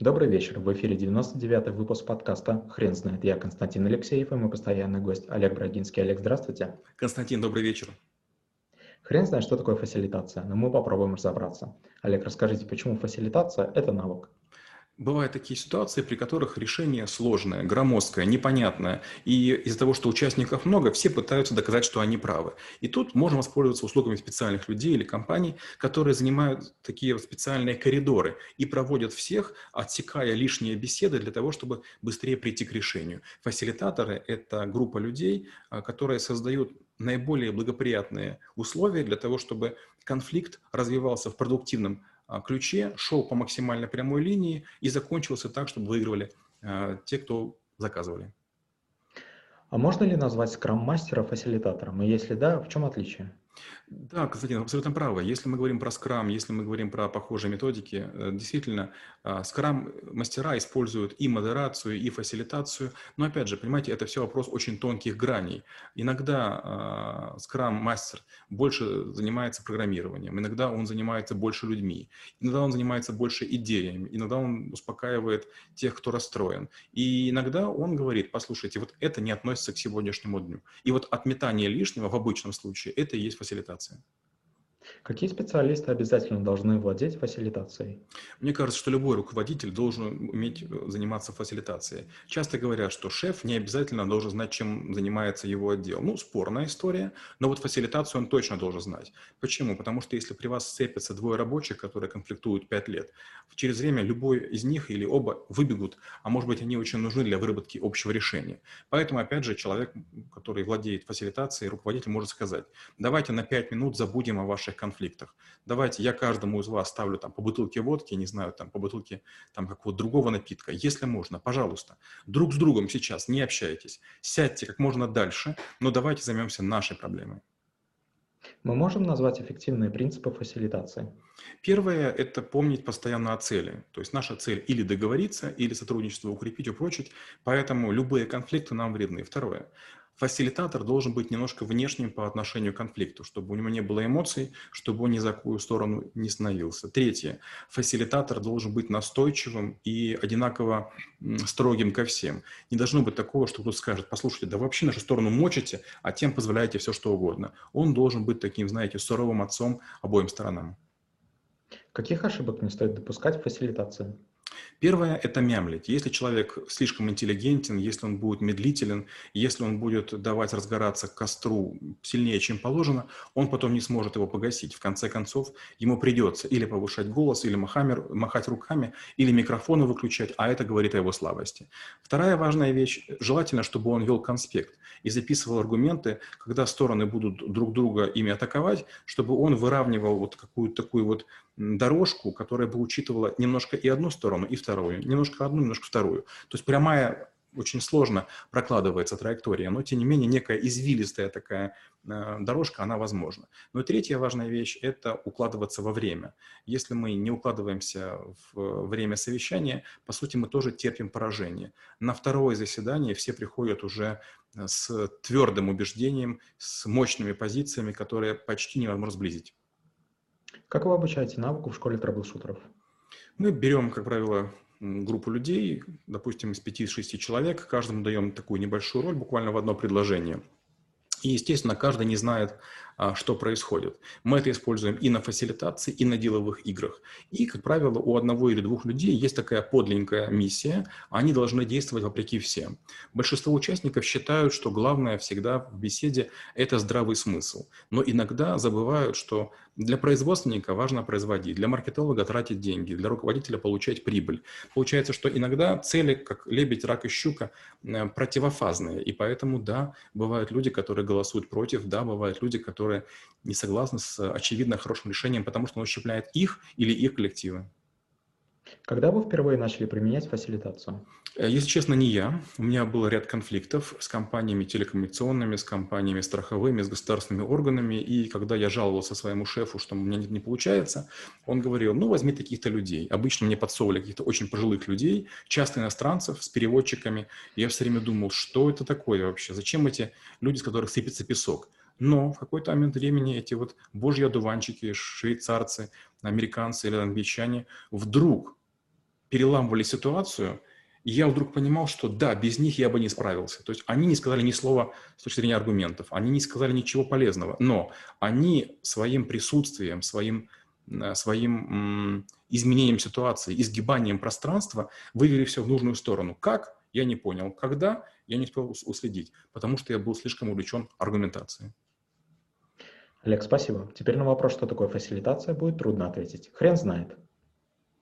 Добрый вечер. В эфире 99-й выпуск подкаста «Хрен знает». Я Константин Алексеев и мой постоянный гость Олег Брагинский. Олег, здравствуйте. Константин, добрый вечер. Хрен знает, что такое фасилитация, но мы попробуем разобраться. Олег, расскажите, почему фасилитация – это навык? Бывают такие ситуации, при которых решение сложное, громоздкое, непонятное. И из-за того, что участников много, все пытаются доказать, что они правы. И тут можно воспользоваться услугами специальных людей или компаний, которые занимают такие специальные коридоры и проводят всех, отсекая лишние беседы для того, чтобы быстрее прийти к решению. Фасилитаторы – это группа людей, а, которые создают наиболее благоприятные условия для того, чтобы конфликт развивался в продуктивном ключе, шел по максимально прямой линии и закончился так, чтобы выигрывали а, те, кто заказывали. А можно ли назвать скрам-мастера фасилитатором? И если да, в чем отличие? Да, Константин, абсолютно правы. Если мы говорим про скрам, если мы говорим про похожие методики, э, действительно, а, скрам-мастера используют и модерацию, и фасилитацию. Но опять же, понимаете, это все вопрос очень тонких граней. Иногда скрам-мастер больше занимается программированием, иногда он занимается больше людьми, иногда он занимается больше идеями, иногда он успокаивает тех, кто расстроен. И иногда он говорит, послушайте, вот это не относится к сегодняшнему дню. И вот отметание лишнего в обычном случае, это и есть фасилитация. Какие специалисты обязательно должны владеть фасилитацией? Мне кажется, что любой руководитель должен уметь э, заниматься фасилитацией. Часто говорят, что шеф не обязательно должен знать, чем занимается его отдел. Ну, спорная история, но вот фасилитацию он точно должен знать. Почему? Потому что если при вас сцепятся двое рабочих, которые конфликтуют 5 лет, через время любой из них или оба выбегут, а может быть, они очень нужны для выработки общего решения. Поэтому, опять же, человек, который владеет фасилитацией, руководитель может сказать, давайте на 5 минут забудем о ваших конфликтах. Давайте я каждому из вас ставлю там по бутылке водки, не знаю, там по бутылке там какого-то другого напитка. Если можно, пожалуйста, друг с другом сейчас не общайтесь. Сядьте как можно дальше, но давайте займемся нашей проблемой. Мы можем назвать эффективные принципы фасилитации? Первое – это помнить постоянно о цели. То есть наша цель или договориться, или сотрудничество укрепить, упрочить. Поэтому любые конфликты нам вредны. Второе фасилитатор должен быть немножко внешним по отношению к конфликту, чтобы у него не было эмоций, чтобы он ни за какую сторону не становился. Третье. Фасилитатор должен быть настойчивым и одинаково строгим ко всем. Не должно быть такого, что кто-то скажет, послушайте, да вообще нашу сторону мочите, а тем позволяете все, что угодно. Он должен быть таким, знаете, суровым отцом обоим сторонам. Каких ошибок не стоит допускать в фасилитации? Первое – это мямлить. Если человек слишком интеллигентен, если он будет медлителен, если он будет давать разгораться костру сильнее, чем положено, он потом не сможет его погасить. В конце концов, ему придется или повышать голос, или махамер, махать руками, или микрофоны выключать, а это говорит о его слабости. Вторая важная вещь – желательно, чтобы он вел конспект и записывал аргументы, когда стороны будут друг друга ими атаковать, чтобы он выравнивал вот какую-то такую вот дорожку, которая бы учитывала немножко и одну сторону, и вторую, немножко одну, немножко вторую. То есть прямая очень сложно прокладывается траектория, но тем не менее некая извилистая такая э, дорожка, она возможна. Но и третья важная вещь – это укладываться во время. Если мы не укладываемся в время совещания, по сути, мы тоже терпим поражение. На второе заседание все приходят уже э, с твердым убеждением, с мощными позициями, которые почти невозможно сблизить. Как вы обучаете навыку в школе трэблшутеров? Мы берем, как правило, группу людей, допустим, из 5-6 человек, каждому даем такую небольшую роль, буквально в одно предложение. И, естественно, каждый не знает, что происходит. Мы это используем и на фасилитации, и на деловых играх. И, как правило, у одного или двух людей есть такая подлинная миссия, они должны действовать вопреки всем. Большинство участников считают, что главное всегда в беседе – это здравый смысл. Но иногда забывают, что для производственника важно производить, для маркетолога тратить деньги, для руководителя получать прибыль. Получается, что иногда цели, как лебедь, рак и щука, э, противофазные. И поэтому, да, бывают люди, которые голосуют против, да, бывают люди, которые которые не согласны с очевидно хорошим решением, потому что он ущемляет их или их коллективы. Когда вы впервые начали применять фасилитацию? Э, если честно, не я. У меня был ряд конфликтов с компаниями телекоммуникационными, с компаниями страховыми, с государственными органами. И когда я жаловался своему шефу, что у меня не, не получается, он говорил, ну, возьми таких-то людей. Обычно мне подсовывали каких-то очень пожилых людей, часто иностранцев с переводчиками. И я все время думал, что это такое вообще? Зачем эти люди, с которых сыпется песок? Но в какой-то момент времени эти вот божьи одуванчики, швейцарцы, американцы или англичане вдруг переламывали ситуацию, и я вдруг понимал, что да, без них я бы не справился. То есть они не сказали ни слова с точки зрения аргументов, они не сказали ничего полезного, но они своим присутствием, своим, э, своим изменением ситуации, изгибанием пространства вывели все в нужную сторону. Как? Я не понял. Когда? Я не успел уследить, потому что я был слишком увлечен аргументацией. Олег, спасибо. Теперь на вопрос, что такое фасилитация, будет трудно ответить. Хрен знает.